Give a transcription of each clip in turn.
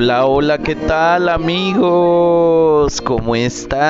Hola, hola, ¿qué tal amigos? ¿Cómo están?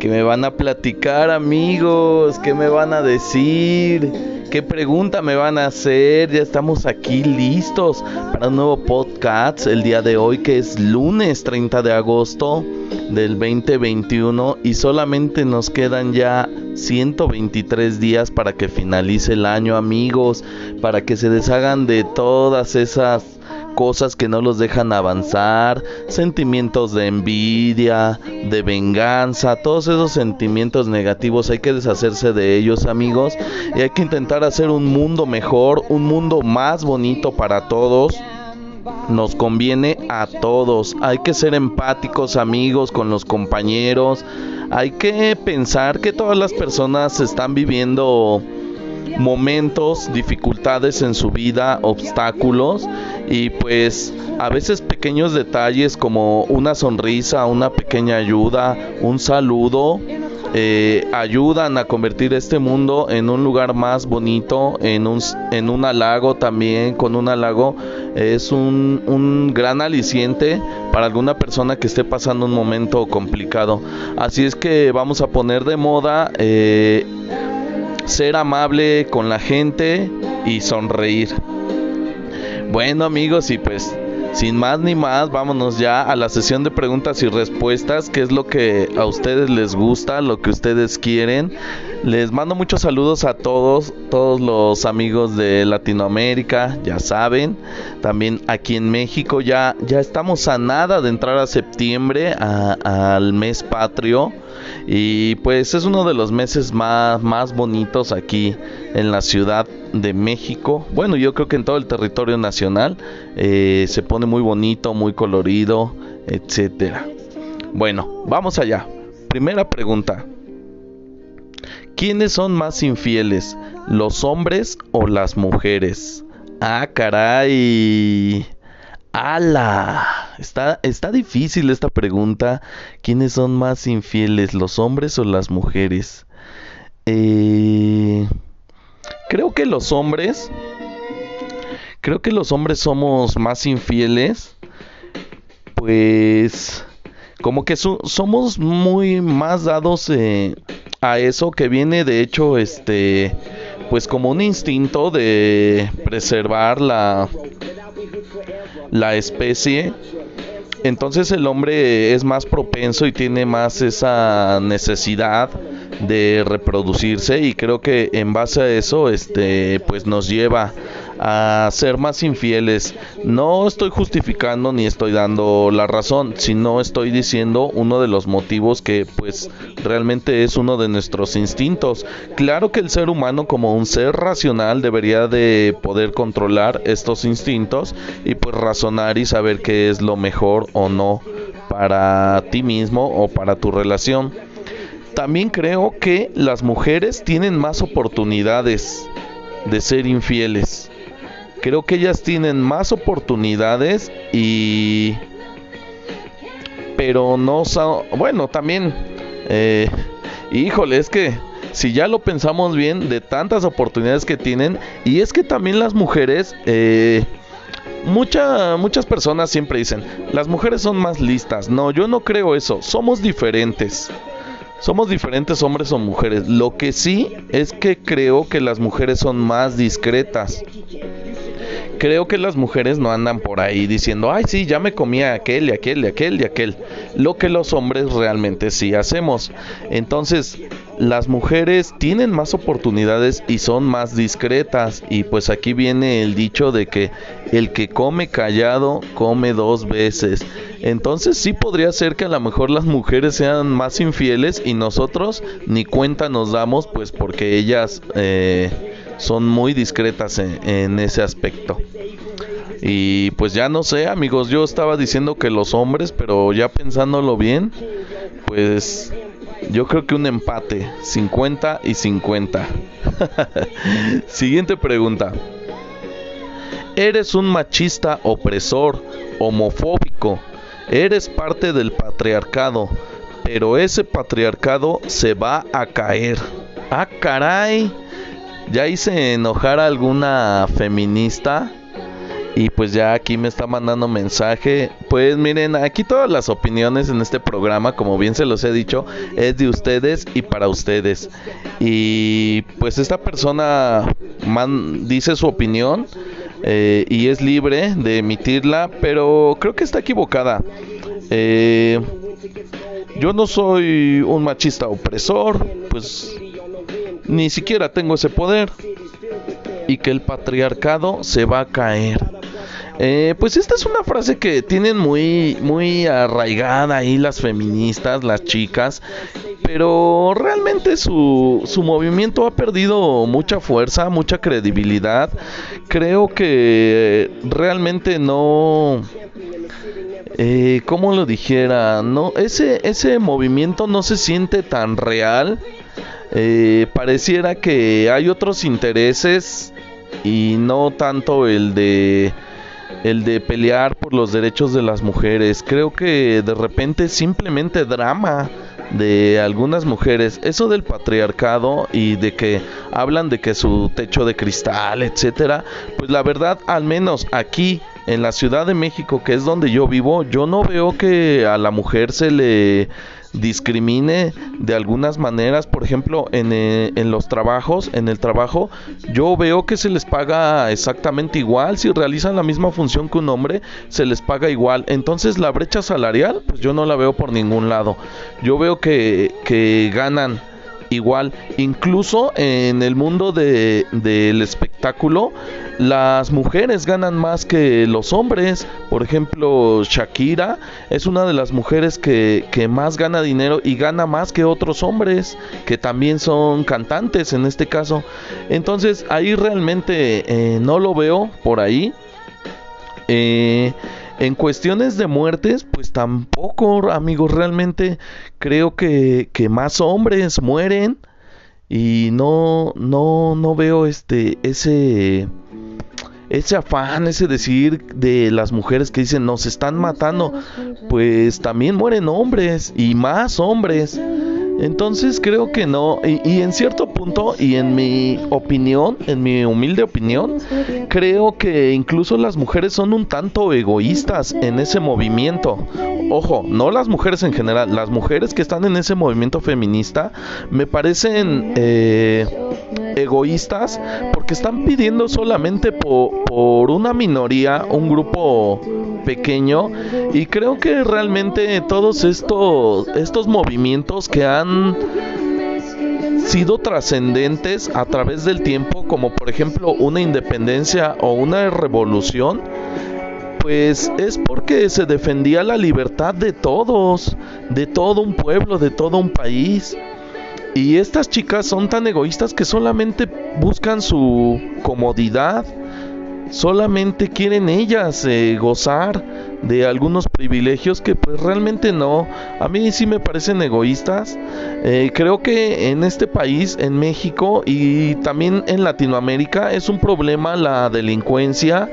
¿Qué me van a platicar amigos? ¿Qué me van a decir? ¿Qué pregunta me van a hacer? Ya estamos aquí listos para un nuevo podcast el día de hoy que es lunes 30 de agosto del 2021 y solamente nos quedan ya 123 días para que finalice el año amigos, para que se deshagan de todas esas cosas que no los dejan avanzar, sentimientos de envidia, de venganza, todos esos sentimientos negativos hay que deshacerse de ellos amigos y hay que intentar hacer un mundo mejor, un mundo más bonito para todos nos conviene a todos. Hay que ser empáticos amigos con los compañeros. Hay que pensar que todas las personas están viviendo momentos, dificultades en su vida, obstáculos y pues a veces pequeños detalles como una sonrisa, una pequeña ayuda, un saludo, eh, ayudan a convertir este mundo en un lugar más bonito, en un, en un halago también, con un halago es un, un gran aliciente para alguna persona que esté pasando un momento complicado. Así es que vamos a poner de moda eh, ser amable con la gente y sonreír. Bueno amigos y pues sin más ni más, vámonos ya a la sesión de preguntas y respuestas, que es lo que a ustedes les gusta, lo que ustedes quieren. Les mando muchos saludos a todos, todos los amigos de Latinoamérica, ya saben. También aquí en México ya, ya estamos a nada de entrar a septiembre, al mes patrio. Y pues es uno de los meses más, más bonitos aquí en la Ciudad de México. Bueno, yo creo que en todo el territorio nacional eh, se pone muy bonito, muy colorido, etcétera. Bueno, vamos allá. Primera pregunta. ¿Quiénes son más infieles, los hombres o las mujeres? Ah, caray. ¡Hala! Está, está difícil esta pregunta. ¿Quiénes son más infieles, los hombres o las mujeres? Eh, creo que los hombres. Creo que los hombres somos más infieles. Pues. Como que so- somos muy más dados eh, a eso que viene de hecho este pues como un instinto de preservar la la especie entonces el hombre es más propenso y tiene más esa necesidad de reproducirse y creo que en base a eso este pues nos lleva a ser más infieles. No estoy justificando ni estoy dando la razón, sino estoy diciendo uno de los motivos que pues realmente es uno de nuestros instintos. Claro que el ser humano como un ser racional debería de poder controlar estos instintos y pues razonar y saber qué es lo mejor o no para ti mismo o para tu relación. También creo que las mujeres tienen más oportunidades de ser infieles. Creo que ellas tienen más oportunidades y... Pero no... Bueno, también... eh, híjole, es que si ya lo pensamos bien, de tantas oportunidades que tienen, y es que también las mujeres... eh, Mucha, muchas personas siempre dicen, las mujeres son más listas. No, yo no creo eso. Somos diferentes. Somos diferentes hombres o mujeres. Lo que sí es que creo que las mujeres son más discretas. Creo que las mujeres no andan por ahí diciendo, ay sí, ya me comí a aquel y aquel y aquel y aquel. Lo que los hombres realmente sí hacemos. Entonces, las mujeres tienen más oportunidades y son más discretas y pues aquí viene el dicho de que el que come callado come dos veces. Entonces sí podría ser que a lo mejor las mujeres sean más infieles y nosotros ni cuenta nos damos pues porque ellas eh, son muy discretas en ese aspecto. Y pues ya no sé, amigos, yo estaba diciendo que los hombres, pero ya pensándolo bien, pues yo creo que un empate, 50 y 50. Siguiente pregunta. Eres un machista opresor, homofóbico, eres parte del patriarcado, pero ese patriarcado se va a caer. Ah, caray. Ya hice enojar a alguna feminista y pues ya aquí me está mandando mensaje. Pues miren, aquí todas las opiniones en este programa, como bien se los he dicho, es de ustedes y para ustedes. Y pues esta persona dice su opinión eh, y es libre de emitirla, pero creo que está equivocada. Eh, yo no soy un machista opresor, pues ni siquiera tengo ese poder y que el patriarcado se va a caer. Eh, pues esta es una frase que tienen muy, muy arraigada ahí las feministas, las chicas, pero realmente su, su movimiento ha perdido mucha fuerza, mucha credibilidad. Creo que realmente no... Eh, ¿Cómo lo dijera? No, ese, ese movimiento no se siente tan real. Eh, pareciera que hay otros intereses y no tanto el de el de pelear por los derechos de las mujeres. Creo que de repente simplemente drama de algunas mujeres, eso del patriarcado y de que hablan de que su techo de cristal, etcétera, pues la verdad, al menos aquí en la Ciudad de México, que es donde yo vivo, yo no veo que a la mujer se le discrimine de algunas maneras, por ejemplo, en, eh, en, los trabajos, en el trabajo, yo veo que se les paga exactamente igual, si realizan la misma función que un hombre, se les paga igual. Entonces la brecha salarial, pues yo no la veo por ningún lado. Yo veo que, que ganan igual. Incluso en el mundo de, del espectáculo, las mujeres ganan más que los hombres. Por ejemplo, Shakira es una de las mujeres que, que más gana dinero y gana más que otros hombres, que también son cantantes en este caso. Entonces ahí realmente eh, no lo veo por ahí. Eh, en cuestiones de muertes, pues tampoco, amigos, realmente creo que, que más hombres mueren y no, no, no veo este, ese, ese afán, ese decir de las mujeres que dicen nos están matando, pues también mueren hombres y más hombres. Entonces creo que no, y, en cierto punto, y en mi opinión, en mi humilde opinión, creo que incluso las mujeres son un tanto egoístas en ese movimiento. Ojo, no las mujeres en general, las mujeres que están en ese movimiento feminista me parecen eh, egoístas porque están pidiendo solamente por una minoría, un grupo pequeño y creo que realmente todos estos estos movimientos que han sido trascendentes a través del tiempo como por ejemplo una independencia o una revolución pues es porque se defendía la libertad de todos, de todo un pueblo, de todo un país. Y estas chicas son tan egoístas que solamente buscan su comodidad, solamente quieren ellas eh, gozar de algunos privilegios que pues realmente no, a mí sí me parecen egoístas. Eh, creo que en este país, en México y también en Latinoamérica es un problema la delincuencia,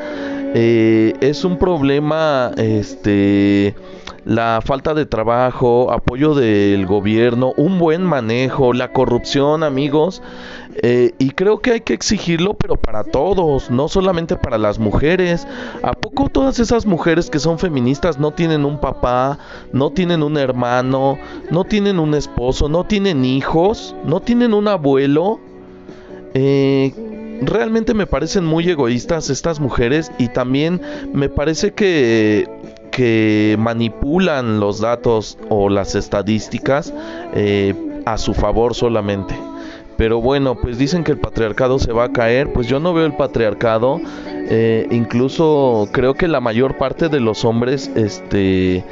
eh, es un problema este la falta de trabajo, apoyo del gobierno, un buen manejo, la corrupción, amigos. Eh, y creo que hay que exigirlo, pero para todos, no solamente para las mujeres. ¿A poco todas esas mujeres que son feministas no tienen un papá, no tienen un hermano, no tienen un esposo, no tienen hijos, no tienen un abuelo? Eh, realmente me parecen muy egoístas estas mujeres y también me parece que que manipulan los datos o las estadísticas eh, a su favor solamente. Pero bueno, pues dicen que el patriarcado se va a caer, pues yo no veo el patriarcado, eh, incluso creo que la mayor parte de los hombres, este,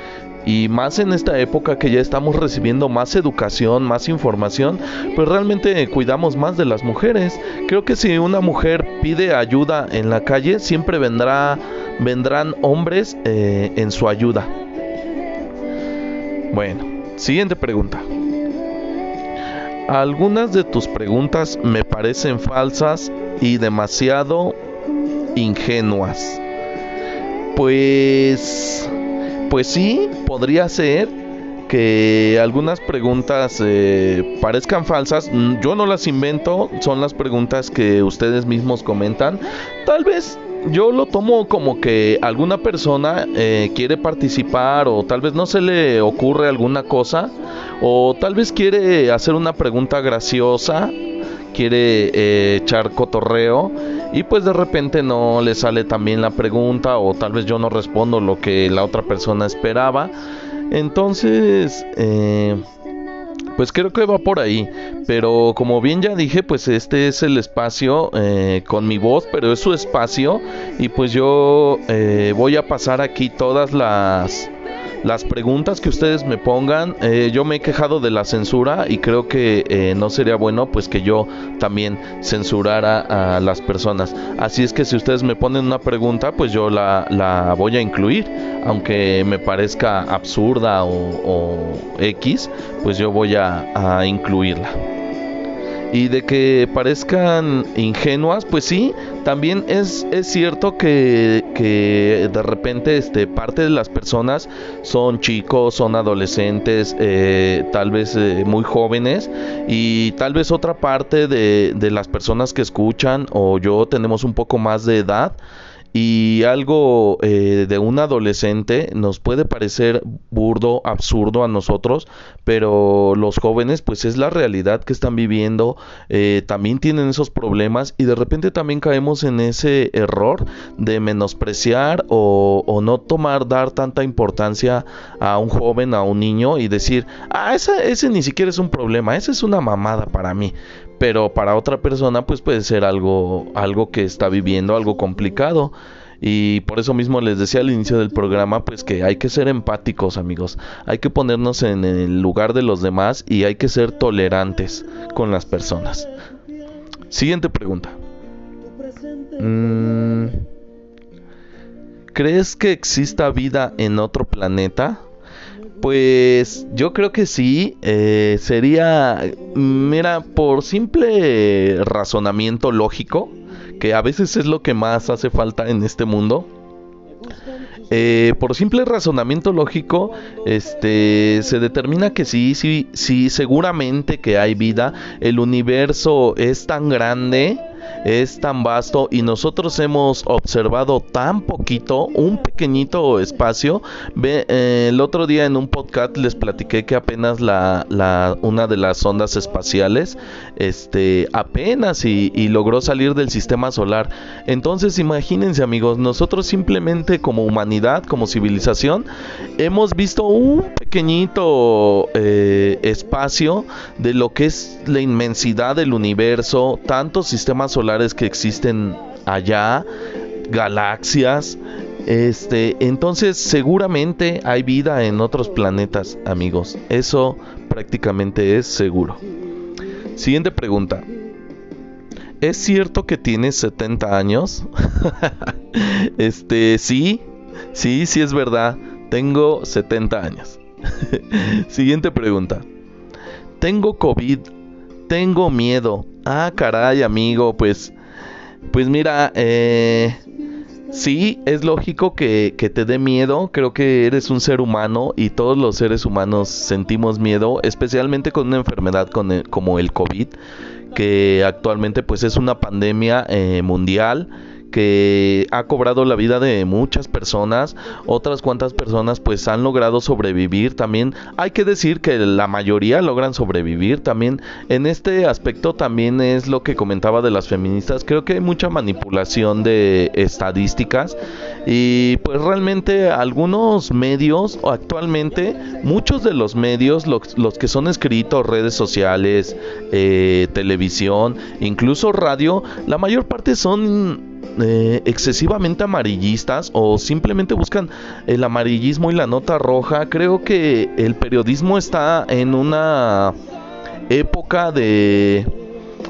y más en esta época que ya estamos recibiendo más educación, más información, pues realmente cuidamos más de las mujeres. Creo que si una mujer pide ayuda en la calle, siempre vendrá, vendrán hombres eh, en su ayuda. Bueno, siguiente pregunta. Algunas de tus preguntas me parecen falsas y demasiado ingenuas. Pues pues sí, podría ser que algunas preguntas eh, parezcan falsas. Mm, yo no las invento, son las preguntas que ustedes mismos comentan. Tal vez yo lo tomo como que alguna persona eh, quiere participar o tal vez no se le ocurre alguna cosa o tal vez quiere hacer una pregunta graciosa, quiere eh, echar cotorreo y pues de repente no le sale también la pregunta o tal vez yo no respondo lo que la otra persona esperaba. Entonces, eh, pues creo que va por ahí. Pero como bien ya dije, pues este es el espacio eh, con mi voz, pero es su espacio y pues yo eh, voy a pasar aquí todas las las preguntas que ustedes me pongan. Eh, yo me he quejado de la censura y creo que eh, no sería bueno pues que yo también censurara a las personas. Así es que si ustedes me ponen una pregunta pues yo la, la voy a incluir. Aunque me parezca absurda o, X, pues yo voy a, a incluirla. Y de que parezcan ingenuas, pues sí, también es, es cierto que, que, de repente este, parte de las personas son chicos, son adolescentes, eh, tal vez eh, muy jóvenes, y tal vez otra parte de, de las personas que escuchan o yo tenemos un poco más de edad y algo eh, de un adolescente nos puede parecer burdo, absurdo a nosotros, pero los jóvenes pues es la realidad que están viviendo, eh, también tienen esos problemas y de repente también caemos en ese error de menospreciar o, no tomar, dar tanta importancia a un joven, a un niño y decir, ah, ese, ese ni siquiera es un problema, esa es una mamada para mí pero para otra persona pues puede ser algo algo que está viviendo algo complicado. Y por eso mismo les decía al inicio del programa pues que hay que ser empáticos amigos. Hay que ponernos en el lugar de los demás y hay que ser tolerantes con las personas. Siguiente pregunta. Mm, ¿crees que exista vida en otro planeta? Pues yo creo que sí, eh, sería, mira, por simple razonamiento lógico, que a veces es lo que más hace falta en este mundo. Eh, por simple razonamiento lógico, este, se determina que sí, sí, sí, seguramente que hay vida. El universo es tan grande es tan vasto y nosotros hemos observado tan poquito, un pequeñito espacio. Eh, el otro día en un podcast les platiqué que apenas la, una de las ondas espaciales, este, apenas y, y logró salir del sistema solar. Entonces imagínense amigos, nosotros simplemente como humanidad, como civilización, hemos visto un pequeñito eh, espacio de lo que es la inmensidad del universo, tantos sistemas solares que existen allá, galaxias. Este, entonces seguramente hay vida en otros planetas, amigos. Eso prácticamente es seguro. Siguiente pregunta. ¿Es cierto que tienes 70 años? este, sí, sí, sí es verdad. Tengo 70 años. Siguiente pregunta. Tengo COVID. Tengo miedo. Ah, caray, amigo. Pues, pues mira, eh, sí, es lógico que, te dé miedo. Creo que eres un ser humano y todos los seres humanos sentimos miedo, especialmente con una enfermedad como el COVID, que actualmente pues es una pandemia eh, mundial que ha cobrado la vida de muchas personas, otras cuantas personas pues han logrado sobrevivir, también hay que decir que la mayoría logran sobrevivir, también en este aspecto también es lo que comentaba de las feministas, creo que hay mucha manipulación de estadísticas y pues realmente algunos medios actualmente, muchos de los medios, los, que son escritos, redes sociales, eh, televisión, incluso radio, la mayor parte son eh, excesivamente amarillistas o simplemente buscan el amarillismo y la nota roja. Creo que el periodismo está en una época de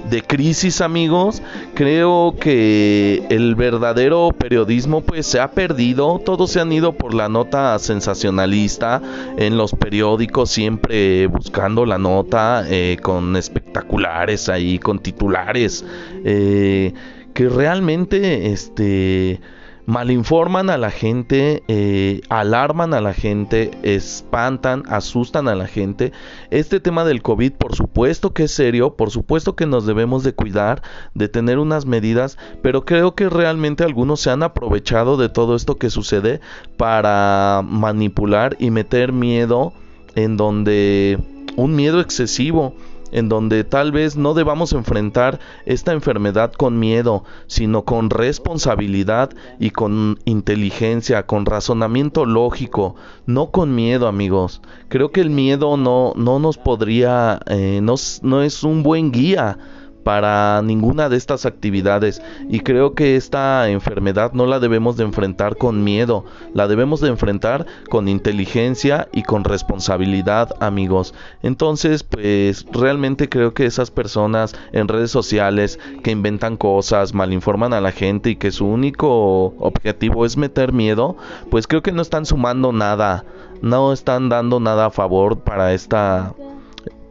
de crisis amigos creo que el verdadero periodismo pues se ha perdido todos se han ido por la nota sensacionalista en los periódicos siempre buscando la nota eh, con espectaculares ahí con titulares eh, que realmente este malinforman a la gente, eh, alarman a la gente, espantan, asustan a la gente. Este tema del COVID, por supuesto que es serio, por supuesto que nos debemos de cuidar, de tener unas medidas, pero creo que realmente algunos se han aprovechado de todo esto que sucede para manipular y meter miedo en donde un miedo excesivo en donde tal vez no debamos enfrentar esta enfermedad con miedo, sino con responsabilidad y con inteligencia, con razonamiento lógico, no con miedo, amigos. Creo que el miedo no, no nos podría, eh, no, no es un buen guía para ninguna de estas actividades y creo que esta enfermedad no la debemos de enfrentar con miedo, la debemos de enfrentar con inteligencia y con responsabilidad amigos. Entonces pues realmente creo que esas personas en redes sociales que inventan cosas, malinforman a la gente y que su único objetivo es meter miedo, pues creo que no están sumando nada, no están dando nada a favor para esta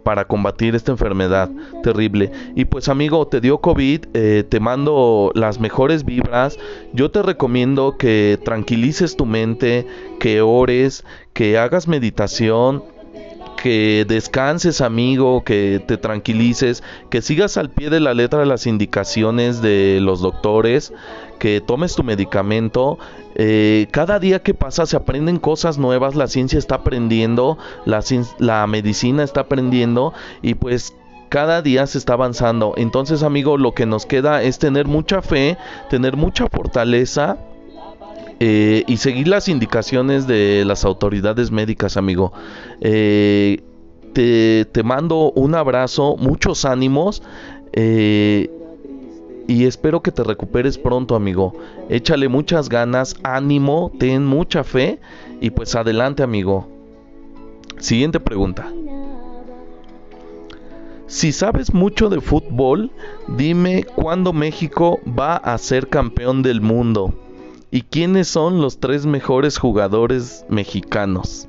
para combatir esta enfermedad terrible. Y pues amigo, te dio COVID, eh, te mando las mejores vibras. Yo te recomiendo que tranquilices tu mente, que ores, que hagas meditación que descanses amigo, que te tranquilices, que sigas al pie de la letra las indicaciones de los doctores, que tomes tu medicamento. Eh, cada día que pasa se aprenden cosas nuevas, la ciencia está aprendiendo, la, la medicina está aprendiendo y pues cada día se está avanzando. Entonces, amigo, lo que nos queda es tener mucha fe, tener mucha fortaleza eh, y seguir las indicaciones de las autoridades médicas, amigo. Eh, te, mando un abrazo, muchos ánimos. Eh, y espero que te recuperes pronto, amigo. Échale muchas ganas, ánimo, ten mucha fe y pues adelante, amigo. Siguiente pregunta. Si sabes mucho de fútbol, dime cuándo México va a ser campeón del mundo. ¿Y quiénes son los tres mejores jugadores mexicanos?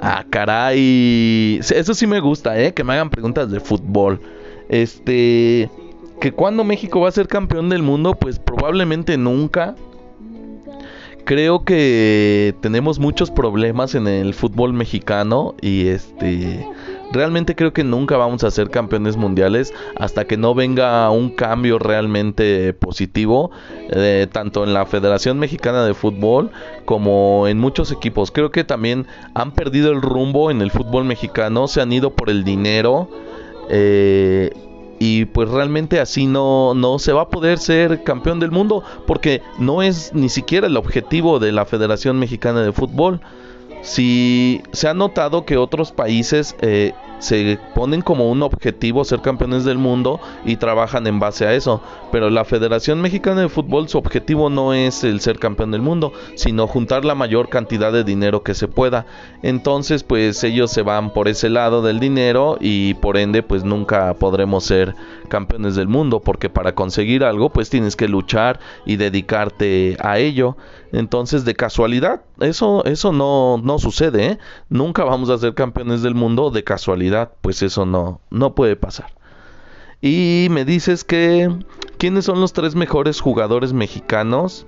Ah, caray. Eso sí me gusta, ¿eh? Que me hagan preguntas de fútbol. Este que cuando México va a ser campeón del mundo, pues probablemente nunca. Creo que tenemos muchos problemas en el fútbol mexicano y este realmente creo que nunca vamos a ser campeones mundiales hasta que no venga un cambio realmente positivo eh, tanto en la Federación Mexicana de Fútbol como en muchos equipos. Creo que también han perdido el rumbo en el fútbol mexicano, se han ido por el dinero. Eh, y pues realmente así no, no se va a poder ser campeón del mundo porque no es ni siquiera el objetivo de la Federación Mexicana de Fútbol. Si se ha notado que otros países eh, se ponen como un objetivo ser campeones del mundo y trabajan en base a eso. Pero la Federación Mexicana de Fútbol su objetivo no es el ser campeón del mundo, sino juntar la mayor cantidad de dinero que se pueda. Entonces pues ellos se van por ese lado del dinero y por ende pues nunca podremos ser campeones del mundo porque para conseguir algo pues tienes que luchar y dedicarte a ello. Entonces de casualidad eso eso no no sucede, ¿eh? Nunca vamos a ser campeones del mundo de casualidad, pues eso no no puede pasar. Y me dices que quiénes son los tres mejores jugadores mexicanos.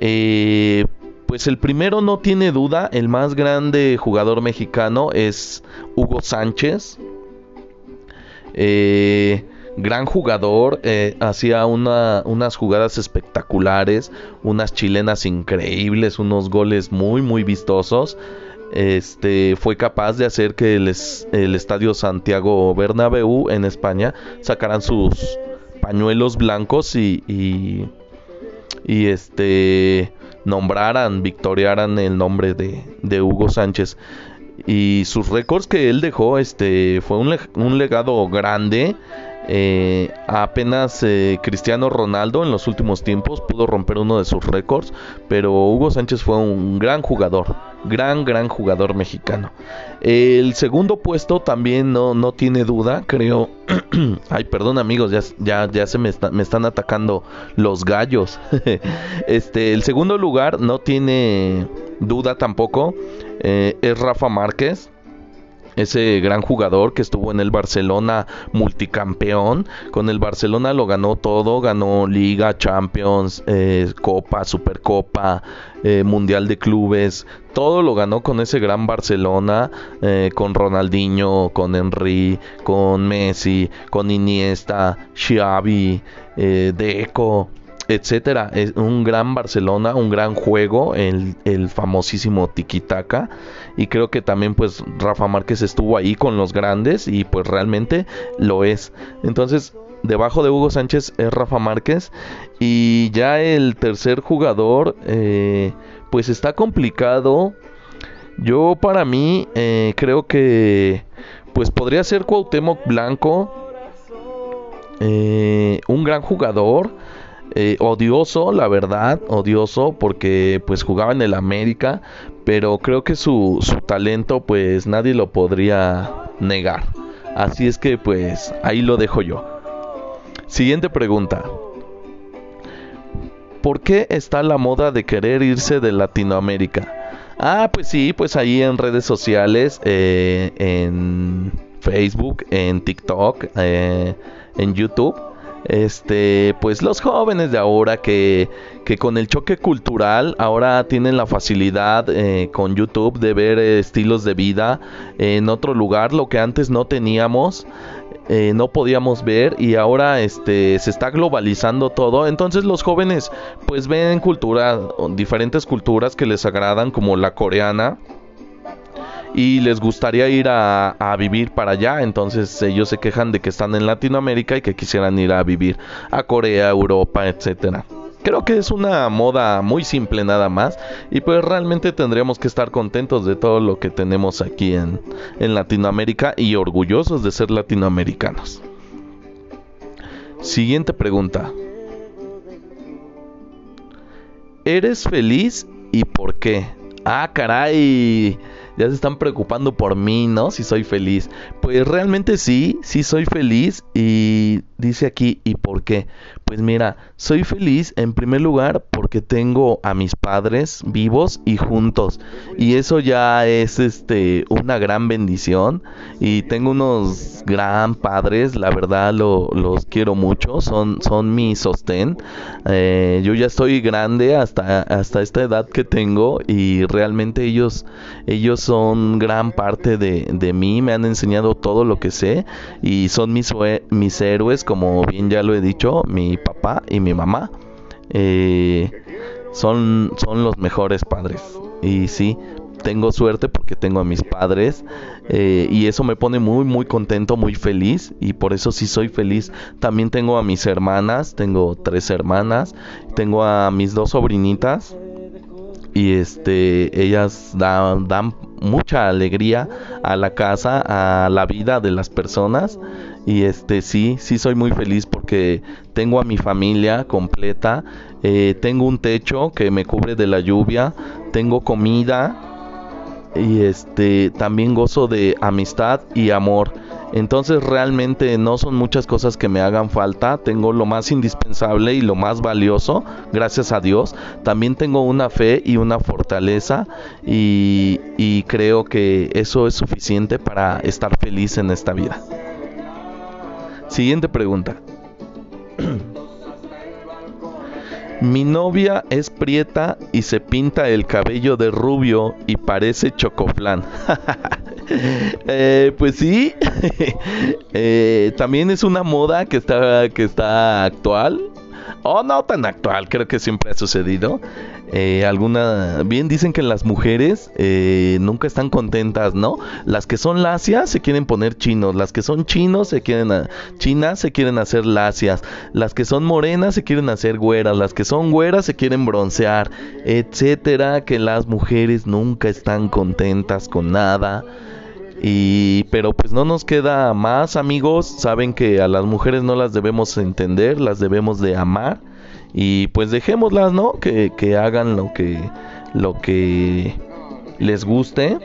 Eh, pues el primero no tiene duda, el más grande jugador mexicano es Hugo Sánchez. Eh, gran jugador, eh, hacía unas jugadas espectaculares, unas chilenas increíbles, unos goles muy muy vistosos. Este fue capaz de hacer que el, estadio Santiago Bernabéu en España sacaran sus pañuelos blancos y, y, y este nombraran, victoriaran el nombre de, de Hugo Sánchez y sus récords que él dejó este fue un legado grande eh, apenas eh, Cristiano Ronaldo en los últimos tiempos pudo romper uno de sus récords, pero Hugo Sánchez fue un gran jugador, gran, gran jugador mexicano. El segundo puesto también no, no tiene duda, creo. Ay, perdón amigos, ya, ya, se me, me están atacando los gallos. este, el segundo lugar no tiene duda tampoco, eh, es Rafa Márquez ese gran jugador que estuvo en el Barcelona multicampeón. Con el Barcelona lo ganó todo, ganó Liga, Champions, eh, Copa, Supercopa, eh, Mundial de Clubes. Todo lo ganó con ese gran Barcelona, eh, con Ronaldinho, con Henry, con Messi, con Iniesta, Xavi, Deco etcétera. Es un gran Barcelona, un gran juego, el, el famosísimo Tiki-Taka. Y creo que también pues Rafa Márquez estuvo ahí con los grandes y pues realmente lo es. Entonces, debajo de Hugo Sánchez es Rafa Márquez. Y ya el tercer jugador, eh, pues está complicado. Yo para mí eh, creo que pues podría ser Cuauhtémoc Blanco. Eh, un gran jugador eh, odioso, la verdad, odioso, porque pues jugaba en el América, pero creo que su, su talento pues nadie lo podría negar. Así es que pues ahí lo dejo yo. Siguiente pregunta. ¿Por qué está la moda de querer irse de Latinoamérica? Ah, pues sí, pues ahí en redes sociales, eh, en Facebook, en TikTok, eh, en YouTube este pues los jóvenes de ahora que, que con el choque cultural ahora tienen la facilidad eh, con YouTube de ver estilos de vida en otro lugar lo que antes no teníamos eh, no podíamos ver y ahora este se está globalizando todo. Entonces los jóvenes pues ven cultura diferentes culturas que les agradan como la coreana y les gustaría ir a, vivir para allá. Entonces ellos se quejan de que están en Latinoamérica y que quisieran ir a vivir a Corea, Europa, etcétera. Creo que es una moda muy simple nada más y pues realmente tendríamos que estar contentos de todo lo que tenemos aquí en, en Latinoamérica y orgullosos de ser latinoamericanos. Siguiente pregunta. ¿Eres feliz y por qué? Ah, caray ya se están preocupando por mí, ¿no? Si soy feliz. Pues realmente sí, sí soy feliz y dice aquí, ¿y por qué? Pues mira, soy feliz en primer lugar porque tengo a mis padres vivos y juntos. Y eso ya es este una gran bendición. Y tengo unos gran padres, la verdad los quiero mucho, son, son mi sostén. Eh, yo ya estoy grande hasta, hasta esta edad que tengo y realmente ellos, ellos son gran parte de, de mí, me han enseñado todo lo que sé y son mis, mis héroes como bien ya lo he dicho, mi papá y mi mamá eh, son, son los mejores padres. Y sí, tengo suerte porque tengo a mis padres eh, y eso me pone muy muy contento, muy feliz y por eso sí soy feliz. También tengo a mis hermanas, tengo tres hermanas, tengo a mis dos sobrinitas y este ellas dan, mucha alegría a la casa, a la vida de las personas. Y este sí, sí soy muy feliz porque tengo a mi familia completa, eh, tengo un techo que me cubre de la lluvia, tengo comida. Y este también gozo de amistad y amor. Entonces realmente no son muchas cosas que me hagan falta, tengo lo más indispensable y lo más valioso, gracias a Dios. También tengo una fe y una fortaleza y, creo que eso es suficiente para estar feliz en esta vida. Siguiente pregunta. Mi novia es prieta y se pinta el cabello de rubio y parece chocoflán. Eh, pues sí, eh, también es una moda que está, que está actual. O oh, no tan actual, creo que siempre ha sucedido. Eh, alguna bien dicen que las mujeres eh, nunca están contentas, ¿no? Las que son lacias se quieren poner chinos, las que son chinos se quieren chinas se quieren hacer lacias, las que son morenas se quieren hacer güeras, las que son güeras se quieren broncear, etcétera, que las mujeres nunca están contentas con nada. Y pero pues no nos queda más, amigos, saben que a las mujeres no las debemos entender, las debemos de amar y pues dejémoslas, ¿no? Que, que hagan lo que, lo que les guste.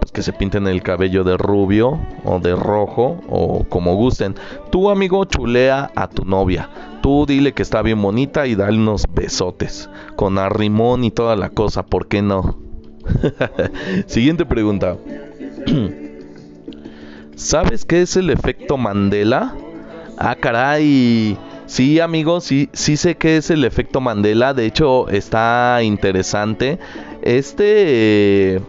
Pues que se pinten el cabello de rubio o de rojo o como gusten. Tu amigo chulea a tu novia. Tú dile que está bien bonita y dale unos besotes. Con arrimón y toda la cosa, ¿por qué no? Siguiente pregunta. ¿Sabes qué es el efecto Mandela? Ah, caray. Sí, amigos, sí, sí sé que es el efecto Mandela. De hecho, está interesante. Este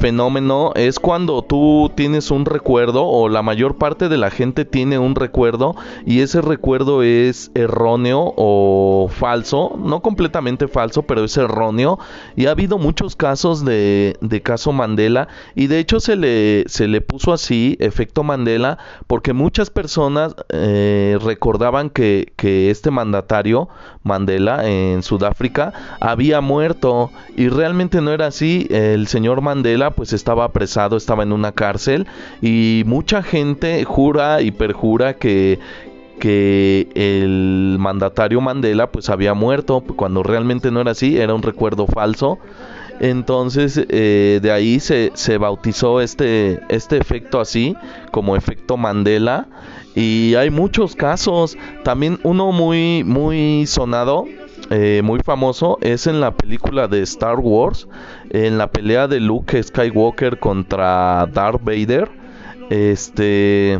fenómeno es cuando tú tienes un recuerdo o la mayor parte de la gente tiene un recuerdo y ese recuerdo es erróneo o falso, no completamente falso, pero es erróneo. Y ha habido muchos casos de, caso Mandela y de hecho se le, se le puso así, efecto Mandela, porque muchas personas eh, recordaban que, que este mandatario, Mandela, en Sudáfrica, había muerto y realmente no era así, el señor Mandela pues estaba apresado, estaba en una cárcel y mucha gente jura y perjura que que el mandatario Mandela pues había muerto cuando realmente no era así, era un recuerdo falso. Entonces eh, de ahí se, se bautizó este, este efecto así como efecto Mandela y hay muchos casos. También uno muy muy sonado eh, muy famoso es en la película de Star Wars, en la pelea de Luke Skywalker contra Darth Vader. Este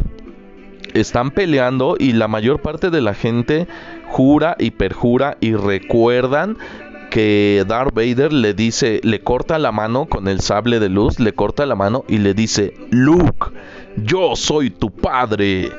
están peleando y la mayor parte de la gente jura y perjura y recuerdan que Darth Vader le dice, le corta la mano con el sable de luz, le corta la mano y le dice, Luke, yo soy tu padre.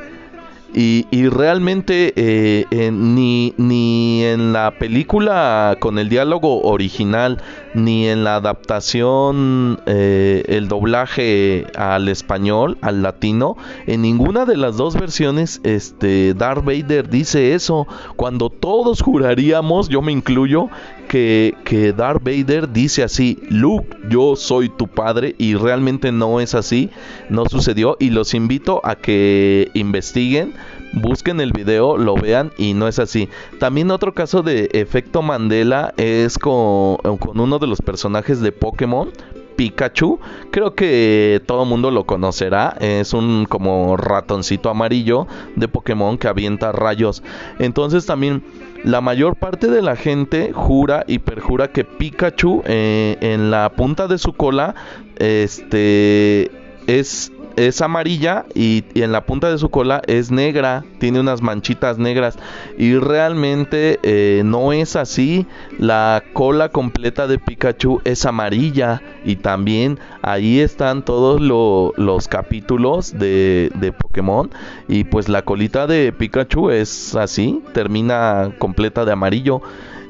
Y, realmente eh, ni, ni en la película con el diálogo original, ni en la adaptación, eh, el doblaje al español, al latino, en ninguna de las dos versiones, este, Darth Vader dice eso. Cuando todos juraríamos, yo me incluyo, que, que Darth Vader dice así, Luke, yo soy tu padre, y realmente no es así, no sucedió, y los invito a que investiguen busquen el video, lo vean y no es así. También otro caso de efecto Mandela es con, con uno de los personajes de Pokémon. Pikachu, creo que todo el mundo lo conocerá, es un como ratoncito amarillo de Pokémon que avienta rayos. Entonces también la mayor parte de la gente jura y perjura que Pikachu eh, en la punta de su cola este es es amarilla y, en la punta de su cola es negra, tiene unas manchitas negras y realmente eh, no es así. La cola completa de Pikachu es amarilla y también ahí están todos los capítulos de, de Pokémon y pues la colita de Pikachu es así, termina completa de amarillo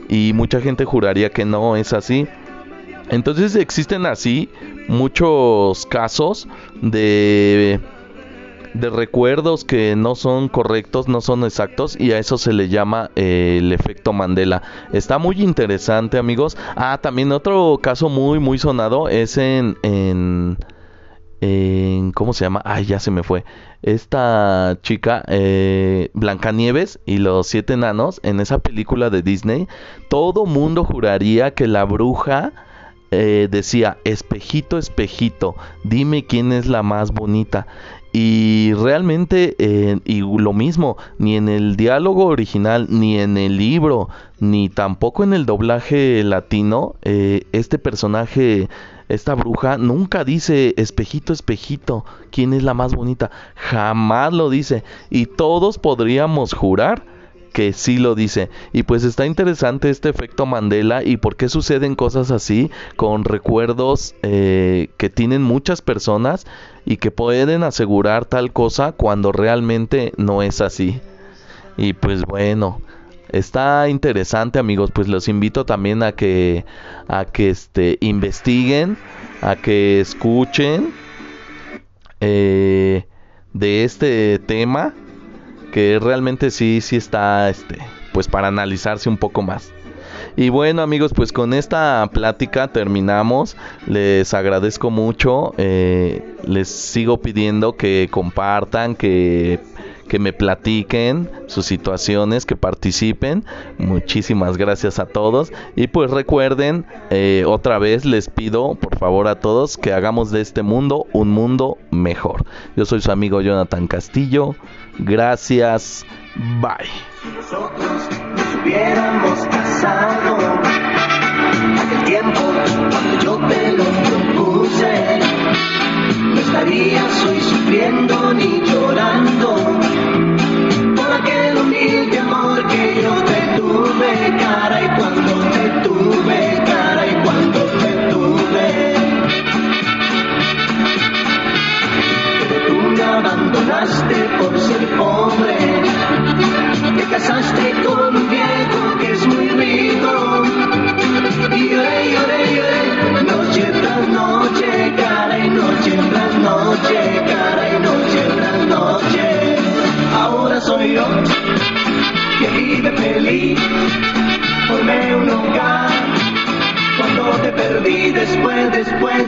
y mucha gente juraría que no es así. Entonces existen así muchos casos de de recuerdos que no son correctos, no son exactos y a eso se le llama eh, el efecto Mandela. Está muy interesante amigos. Ah, también otro caso muy muy sonado es en, en, en ¿cómo se llama? Ay, ya se me fue. Esta chica, eh, Blancanieves y los siete enanos, en esa película de Disney, todo mundo juraría que la bruja eh, decía, espejito, espejito, dime quién es la más bonita. Y realmente, eh, y lo mismo, ni en el diálogo original, ni en el libro, ni tampoco en el doblaje latino, eh, este personaje, esta bruja, nunca dice, espejito, espejito, quién es la más bonita. Jamás lo dice. Y todos podríamos jurar que sí lo dice. Y pues está interesante este efecto Mandela y por qué suceden cosas así con recuerdos eh, que tienen muchas personas y que pueden asegurar tal cosa cuando realmente no es así. Y pues bueno, está interesante amigos, pues los invito también a que a que este investiguen, a que escuchen eh, de este tema que realmente sí sí está este pues para analizarse un poco más. Y bueno amigos, pues con esta plática terminamos. Les agradezco mucho. Eh, les sigo pidiendo que compartan, que que me platiquen sus situaciones, que participen. Muchísimas gracias a todos. Y pues recuerden, eh, otra vez les pido por favor a todos que hagamos de este mundo un mundo mejor. Yo soy su amigo Jonathan Castillo. Gracias. Bye. nosotros nos hubiéramos casado, aquel tiempo cuando yo te lo no estarías hoy sufriendo ni llorando por aquel humilde amor que yo te tuve, cara, y cuando te soy yo que vive feliz, formé un hogar cuando te perdí después, después